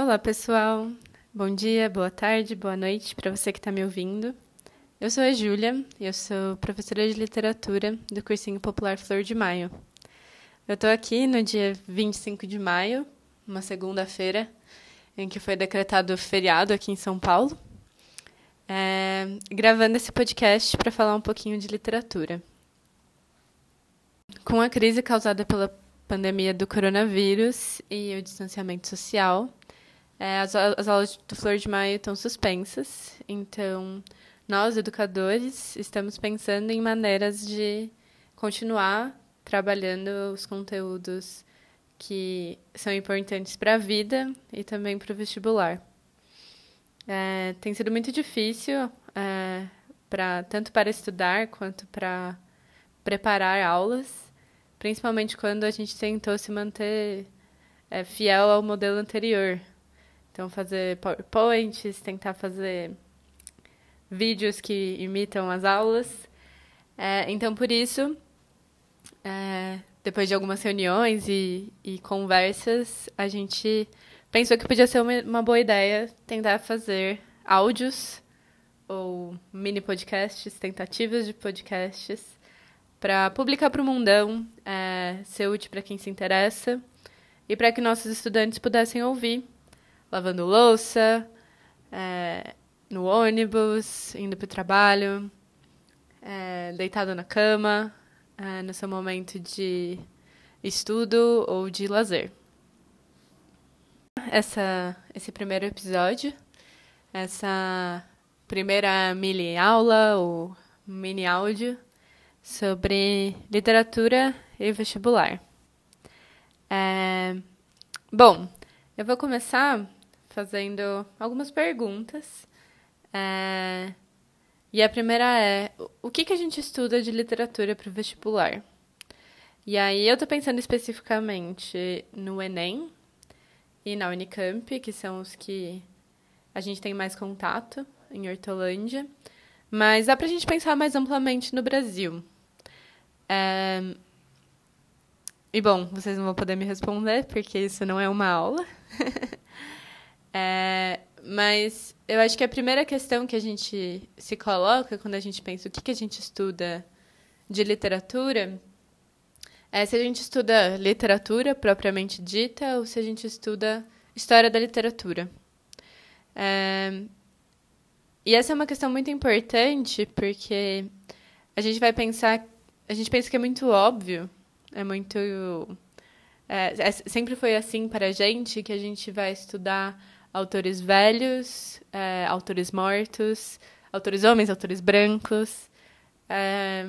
Olá, pessoal. Bom dia, boa tarde, boa noite para você que está me ouvindo. Eu sou a Júlia eu sou professora de literatura do cursinho popular Flor de Maio. Eu estou aqui no dia 25 de maio, uma segunda-feira, em que foi decretado feriado aqui em São Paulo, é, gravando esse podcast para falar um pouquinho de literatura. Com a crise causada pela pandemia do coronavírus e o distanciamento social, é, as, as aulas do Flor de Maio estão suspensas, então nós, educadores, estamos pensando em maneiras de continuar trabalhando os conteúdos que são importantes para a vida e também para o vestibular. É, tem sido muito difícil, é, pra, tanto para estudar quanto para preparar aulas, principalmente quando a gente tentou se manter é, fiel ao modelo anterior. Então, fazer PowerPoints, tentar fazer vídeos que imitam as aulas. É, então, por isso, é, depois de algumas reuniões e, e, conversas, a gente pensou que podia ser uma, uma boa ideia tentar fazer áudios ou mini podcasts, tentativas de podcasts para publicar para o mundão, é, ser útil para quem se interessa e para que nossos estudantes pudessem ouvir, lavando louça, é, no ônibus, indo para o trabalho, é, deitado na cama, é, no seu momento de estudo ou de lazer. Essa, esse primeiro episódio, essa primeira mini aula ou mini áudio sobre literatura e vestibular. É, bom, eu vou começar fazendo algumas perguntas. É, e a primeira é: o que, que a gente estuda de literatura para o vestibular? E aí eu estou pensando especificamente no Enem e na Unicamp, que são os que a gente tem mais contato em Hortolândia. Mas dá para a gente pensar mais amplamente no Brasil. É... E bom, vocês não vão poder me responder, porque isso não é uma aula. é... Mas eu acho que a primeira questão que a gente se coloca quando a gente pensa o que, que a gente estuda de literatura é se a gente estuda literatura propriamente dita ou se a gente estuda história da literatura. É... E essa é uma questão muito importante porque a gente vai pensar a gente pensa que é muito óbvio, é muito. É, é, sempre foi assim para a gente que a gente vai estudar autores velhos, é, autores mortos, autores homens, autores brancos. É,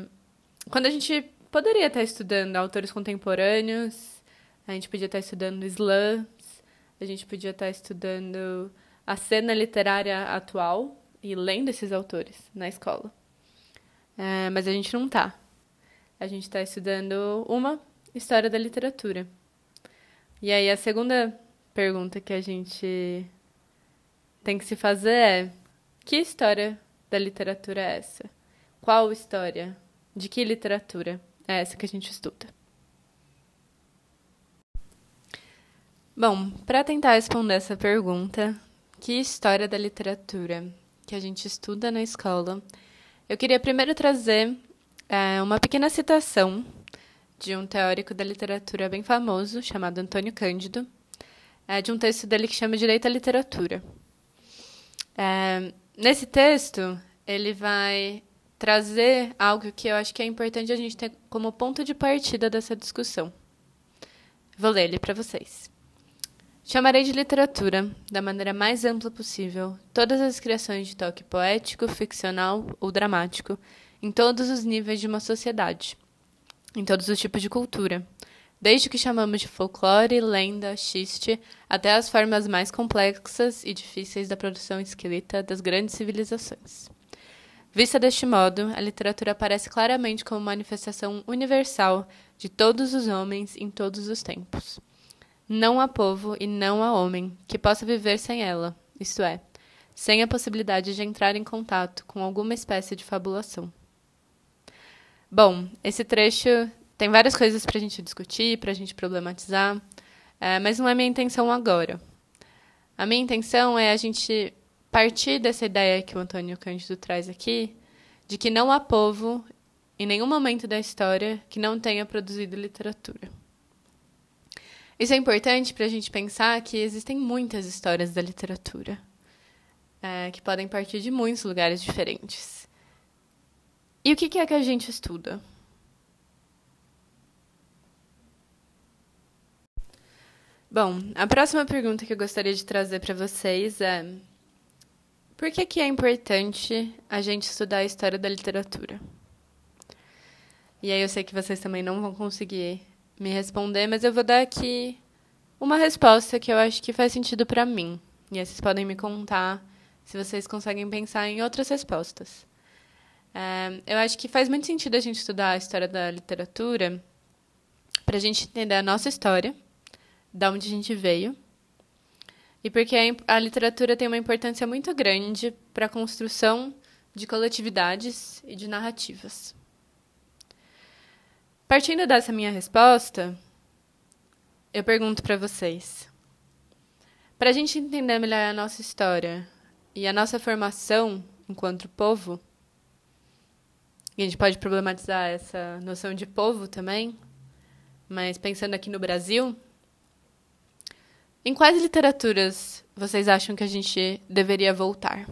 quando a gente poderia estar estudando autores contemporâneos, a gente podia estar estudando slams, a gente podia estar estudando a cena literária atual e lendo esses autores na escola. É, mas a gente não está a gente está estudando uma história da literatura. E aí a segunda pergunta que a gente tem que se fazer é: que história da literatura é essa? Qual história? De que literatura é essa que a gente estuda? Bom, para tentar responder essa pergunta, que história da literatura que a gente estuda na escola, eu queria primeiro trazer é uma pequena citação de um teórico da literatura bem famoso, chamado Antônio Cândido, é de um texto dele que chama Direito à Literatura. É, nesse texto, ele vai trazer algo que eu acho que é importante a gente ter como ponto de partida dessa discussão. Vou ler ele para vocês. Chamarei de literatura, da maneira mais ampla possível, todas as criações de toque poético, ficcional ou dramático em todos os níveis de uma sociedade, em todos os tipos de cultura, desde o que chamamos de folclore, lenda, xiste, até as formas mais complexas e difíceis da produção escrita das grandes civilizações. Vista deste modo, a literatura aparece claramente como manifestação universal de todos os homens em todos os tempos. Não há povo e não há homem que possa viver sem ela, isto é, sem a possibilidade de entrar em contato com alguma espécie de fabulação. Bom, esse trecho tem várias coisas para a gente discutir, para a gente problematizar, é, mas não é minha intenção agora. A minha intenção é a gente partir dessa ideia que o Antônio Cândido traz aqui, de que não há povo em nenhum momento da história que não tenha produzido literatura. Isso é importante para a gente pensar que existem muitas histórias da literatura, é, que podem partir de muitos lugares diferentes. E o que é que a gente estuda? Bom, a próxima pergunta que eu gostaria de trazer para vocês é: por que, que é importante a gente estudar a história da literatura? E aí eu sei que vocês também não vão conseguir me responder, mas eu vou dar aqui uma resposta que eu acho que faz sentido para mim. E aí vocês podem me contar se vocês conseguem pensar em outras respostas. É, eu acho que faz muito sentido a gente estudar a história da literatura para a gente entender a nossa história, da onde a gente veio, e porque a, a literatura tem uma importância muito grande para a construção de coletividades e de narrativas. Partindo dessa minha resposta, eu pergunto para vocês: para a gente entender melhor a nossa história e a nossa formação enquanto povo, e a gente pode problematizar essa noção de povo também, mas pensando aqui no Brasil, em quais literaturas vocês acham que a gente deveria voltar?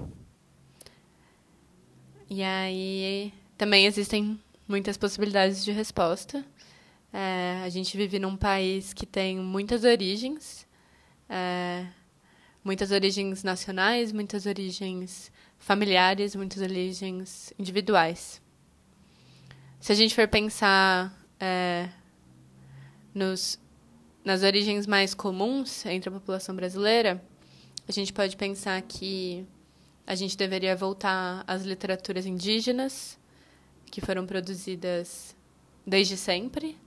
E aí também existem muitas possibilidades de resposta. É, a gente vive num país que tem muitas origens, é, muitas origens nacionais, muitas origens familiares, muitas origens individuais. Se a gente for pensar é, nos, nas origens mais comuns entre a população brasileira, a gente pode pensar que a gente deveria voltar às literaturas indígenas, que foram produzidas desde sempre,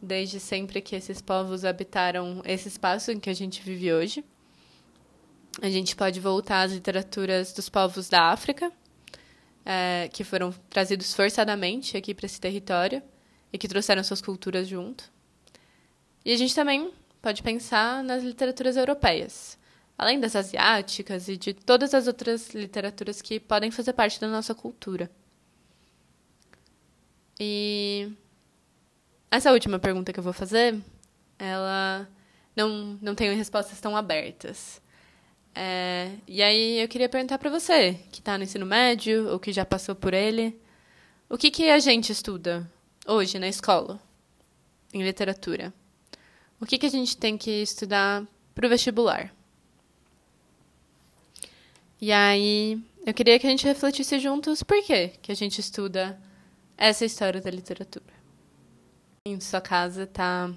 desde sempre que esses povos habitaram esse espaço em que a gente vive hoje. A gente pode voltar às literaturas dos povos da África, é, que foram trazidos forçadamente aqui para esse território e que trouxeram suas culturas junto. E a gente também pode pensar nas literaturas europeias, além das asiáticas e de todas as outras literaturas que podem fazer parte da nossa cultura. E essa última pergunta que eu vou fazer, ela não, não tem respostas tão abertas. É, e aí eu queria perguntar para você, que está no ensino médio ou que já passou por ele, o que, que a gente estuda hoje na escola, em literatura? O que, que a gente tem que estudar para o vestibular? E aí eu queria que a gente refletisse juntos por que, que a gente estuda essa história da literatura. Em sua casa está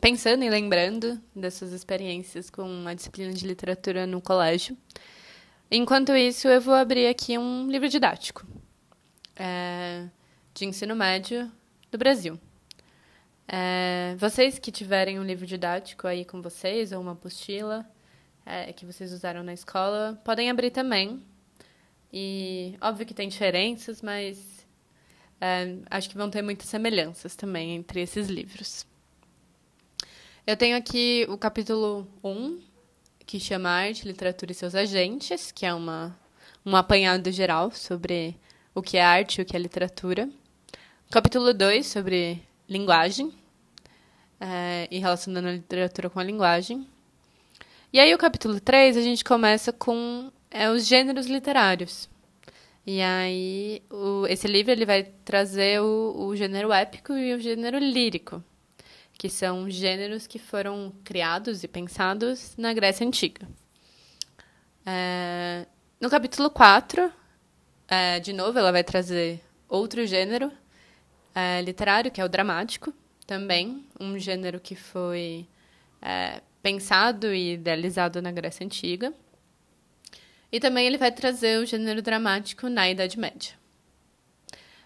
pensando e lembrando dessas experiências com a disciplina de literatura no colégio. Enquanto isso, eu vou abrir aqui um livro didático é, de ensino médio do Brasil. É, vocês que tiverem um livro didático aí com vocês, ou uma apostila é, que vocês usaram na escola, podem abrir também. E óbvio que tem diferenças, mas é, acho que vão ter muitas semelhanças também entre esses livros. Eu tenho aqui o capítulo 1, que chama Arte, Literatura e seus Agentes, que é uma, um apanhado geral sobre o que é arte e o que é literatura. Capítulo 2, sobre linguagem, é, e relacionando a literatura com a linguagem. E aí, o capítulo 3, a gente começa com é, os gêneros literários. E aí, o, esse livro ele vai trazer o, o gênero épico e o gênero lírico, que são gêneros que foram criados e pensados na Grécia Antiga. É, no capítulo 4, é, de novo, ela vai trazer outro gênero é, literário, que é o dramático, também, um gênero que foi é, pensado e idealizado na Grécia Antiga. E também ele vai trazer o gênero dramático na Idade Média.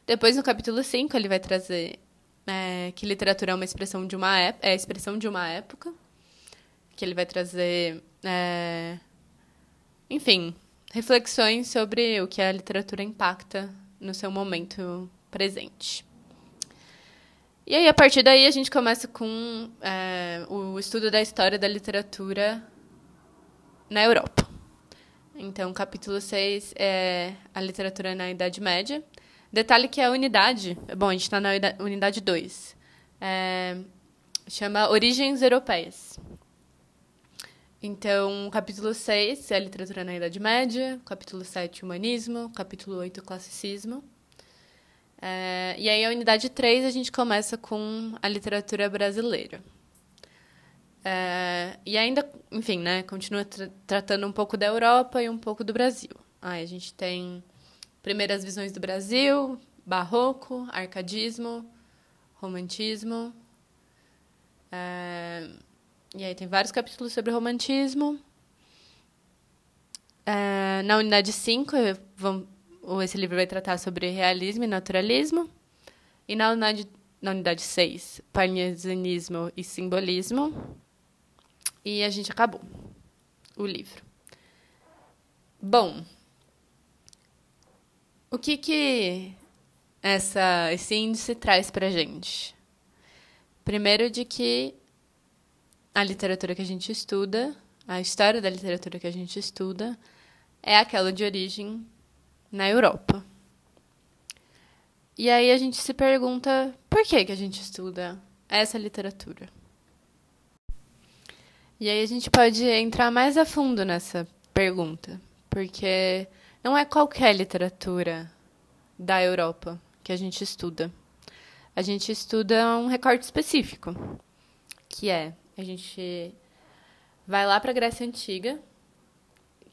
Depois, no capítulo 5, ele vai trazer é, que literatura é uma expressão de uma, é a expressão de uma época. Que ele vai trazer, é, enfim, reflexões sobre o que a literatura impacta no seu momento presente. E aí, a partir daí, a gente começa com é, o estudo da história da literatura na Europa. Então, capítulo 6 é a literatura na Idade Média. Detalhe que a unidade, bom, a gente está na unidade 2, é, chama Origens Europeias. Então, capítulo 6 é a literatura na Idade Média, capítulo 7, Humanismo, capítulo 8, Classicismo. É, e aí, a unidade 3, a gente começa com a literatura brasileira. É, e ainda, enfim, né, continua tra tratando um pouco da Europa e um pouco do Brasil. Aí a gente tem primeiras visões do Brasil, barroco, arcadismo, romantismo. É, e aí tem vários capítulos sobre romantismo. É, na unidade 5, esse livro vai tratar sobre realismo e naturalismo. E na unidade, na unidade 6, parnasianismo e simbolismo. E a gente acabou o livro. Bom, o que que essa, esse índice traz para gente? Primeiro de que a literatura que a gente estuda, a história da literatura que a gente estuda, é aquela de origem na Europa. E aí a gente se pergunta por que, que a gente estuda essa literatura? E aí a gente pode entrar mais a fundo nessa pergunta, porque não é qualquer literatura da Europa que a gente estuda. A gente estuda um recorte específico, que é a gente vai lá para a Grécia Antiga,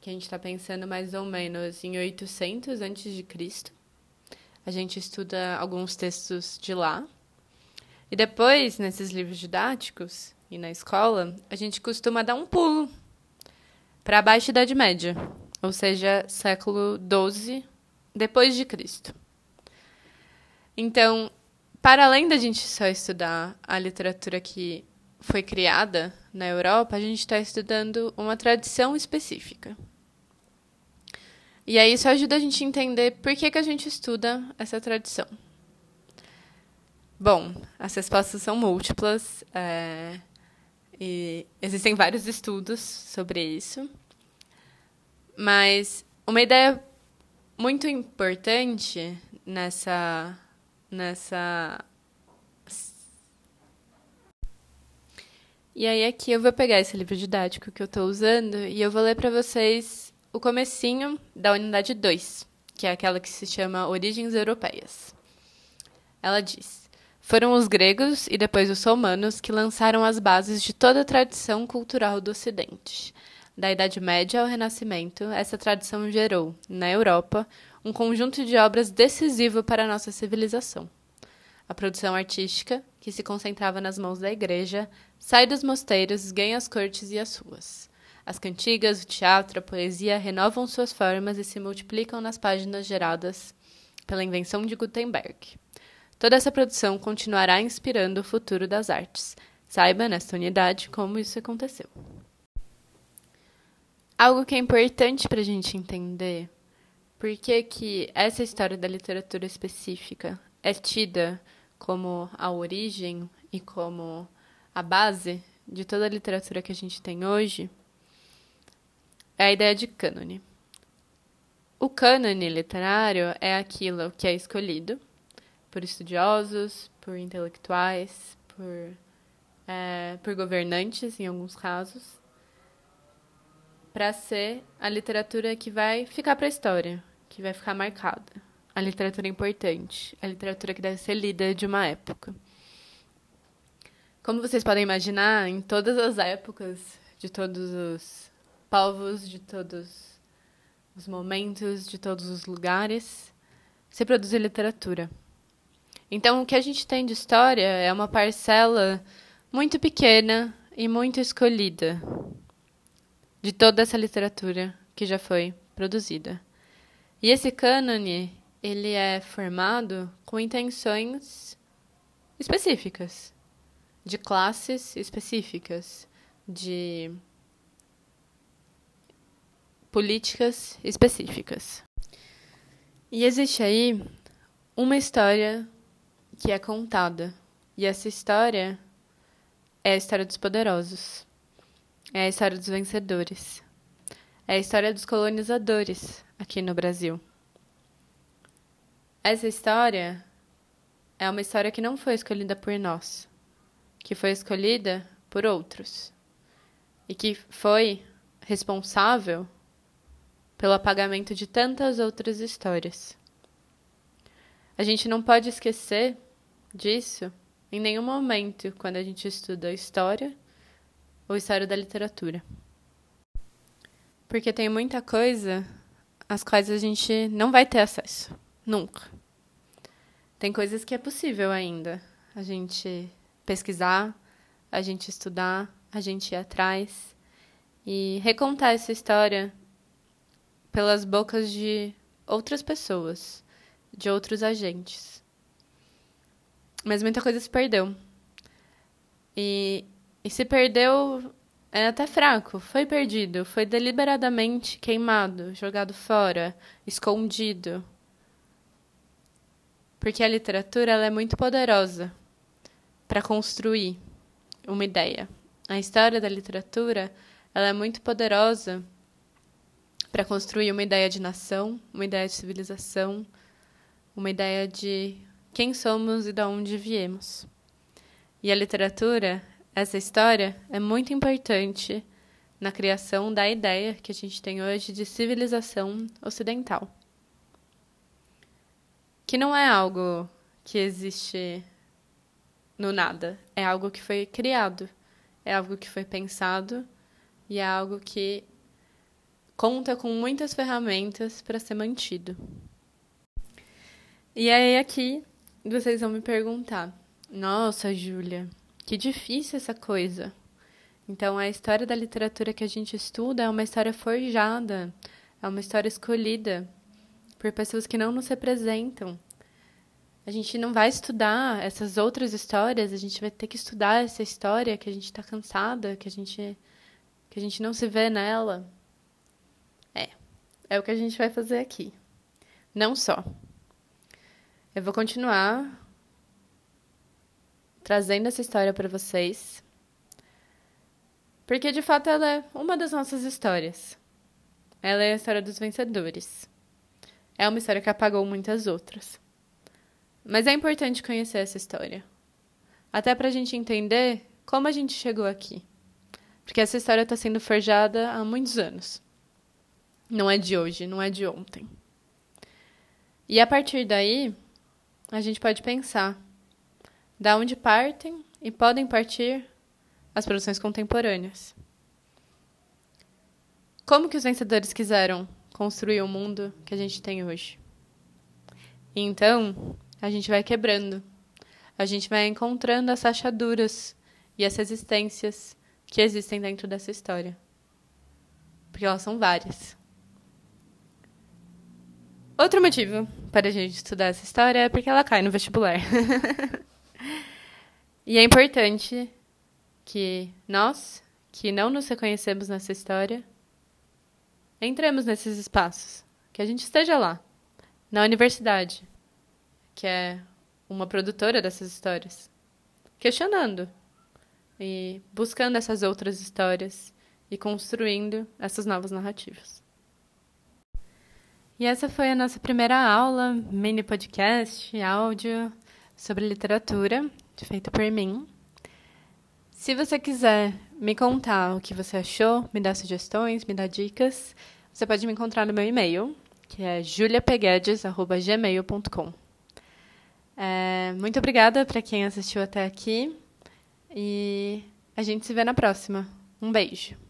que a gente está pensando mais ou menos em 800 antes de Cristo. A gente estuda alguns textos de lá. E depois, nesses livros didáticos e na escola, a gente costuma dar um pulo para a Baixa Idade Média, ou seja, século XII depois de Cristo. Então, para além da gente só estudar a literatura que foi criada na Europa, a gente está estudando uma tradição específica. E aí isso ajuda a gente a entender por que, que a gente estuda essa tradição. Bom, as respostas são múltiplas é, e existem vários estudos sobre isso. Mas uma ideia muito importante nessa nessa E aí aqui eu vou pegar esse livro didático que eu estou usando e eu vou ler para vocês o comecinho da unidade 2, que é aquela que se chama Origens Europeias. Ela diz: Foram os gregos e depois os romanos que lançaram as bases de toda a tradição cultural do Ocidente. Da Idade Média ao Renascimento, essa tradição gerou, na Europa, um conjunto de obras decisivo para a nossa civilização. A produção artística, que se concentrava nas mãos da igreja, sai dos mosteiros, ganha as cortes e as ruas. As cantigas, o teatro, a poesia renovam suas formas e se multiplicam nas páginas geradas pela invenção de Gutenberg. Toda essa produção continuará inspirando o futuro das artes. Saiba, nesta unidade, como isso aconteceu. Algo que é importante para a gente entender por que, que essa história da literatura específica é tida como a origem e como a base de toda a literatura que a gente tem hoje, é a ideia de cânone. O cânone literário é aquilo que é escolhido por estudiosos, por intelectuais, por, é, por governantes, em alguns casos, para ser a literatura que vai ficar para a história, que vai ficar marcada a literatura importante, a literatura que deve ser lida de uma época. Como vocês podem imaginar, em todas as épocas, de todos os povos, de todos os momentos, de todos os lugares, se produz literatura. Então, o que a gente tem de história é uma parcela muito pequena e muito escolhida de toda essa literatura que já foi produzida. E esse cânone, ele é formado com intenções específicas, de classes específicas, de políticas específicas. E existe aí uma história que é contada. E essa história é a história dos poderosos. É a história dos vencedores. é a história dos colonizadores aqui no Brasil. Essa história é uma história que não foi escolhida por nós, que foi escolhida por outros e que foi responsável pelo apagamento de tantas outras histórias. A gente não pode esquecer disso em nenhum momento quando a gente estuda história ou história da literatura. Porque tem muita coisa às quais a gente não vai ter acesso. Nunca. Tem coisas que é possível ainda a gente pesquisar, a gente estudar, a gente ir atrás e recontar essa história pelas bocas de outras pessoas, de outros agentes. Mas muita coisa se perdeu. E, e se perdeu é até fraco, foi perdido, foi deliberadamente queimado, jogado fora, escondido. Porque a literatura é muito poderosa para construir uma ideia. A história da literatura ela é muito poderosa para construir uma ideia de nação, uma ideia de civilização, uma ideia de quem somos e de onde viemos. E a literatura, essa história, é muito importante na criação da ideia que a gente tem hoje de civilização ocidental. Que não é algo que existe no nada, é algo que foi criado, é algo que foi pensado e é algo que conta com muitas ferramentas para ser mantido. E aí aqui vocês vão me perguntar: "Nossa, Júlia, que difícil essa coisa". Então a história da literatura que a gente estuda é uma história forjada, é uma história escolhida por pessoas que não nos representam. A gente não vai estudar essas outras histórias, a gente vai ter que estudar essa história que a gente está cansada, que a gente que a gente não se vê nela. É, o que a gente vai fazer aqui. Não só. Eu vou continuar trazendo essa história para vocês, porque de fato ela é uma das nossas histórias. Ela é a história dos vencedores. É uma história que apagou muitas outras. Mas é importante conhecer essa história. Até para a gente entender como a gente chegou aqui. Porque essa história está sendo forjada há muitos anos. Não é de hoje, não é de ontem. E a partir daí, a gente pode pensar da onde partem e podem partir as produções contemporâneas. Como que os vencedores quiseram construir o mundo que a gente tem hoje? Então, a gente vai quebrando. A gente vai encontrando as achaduras e as resistências que existem dentro dessa história. Porque elas são várias. Outro motivo para a gente estudar essa história é porque ela cai no vestibular. e é importante que nós, que não nos reconhecemos nessa história, entremos nesses espaços, que a gente esteja lá, na universidade, que é uma produtora dessas histórias, questionando e buscando essas outras histórias e construindo essas novas narrativas. E essa foi a nossa primeira aula, mini podcast, áudio sobre literatura, feita por mim. Se você quiser me contar o que você achou, me dar sugestões, me dar dicas, você pode me encontrar no meu e-mail, que é juliapeguedes.gmail.com. É, muito obrigada para quem assistiu até aqui. E a gente se vê na próxima. Um beijo.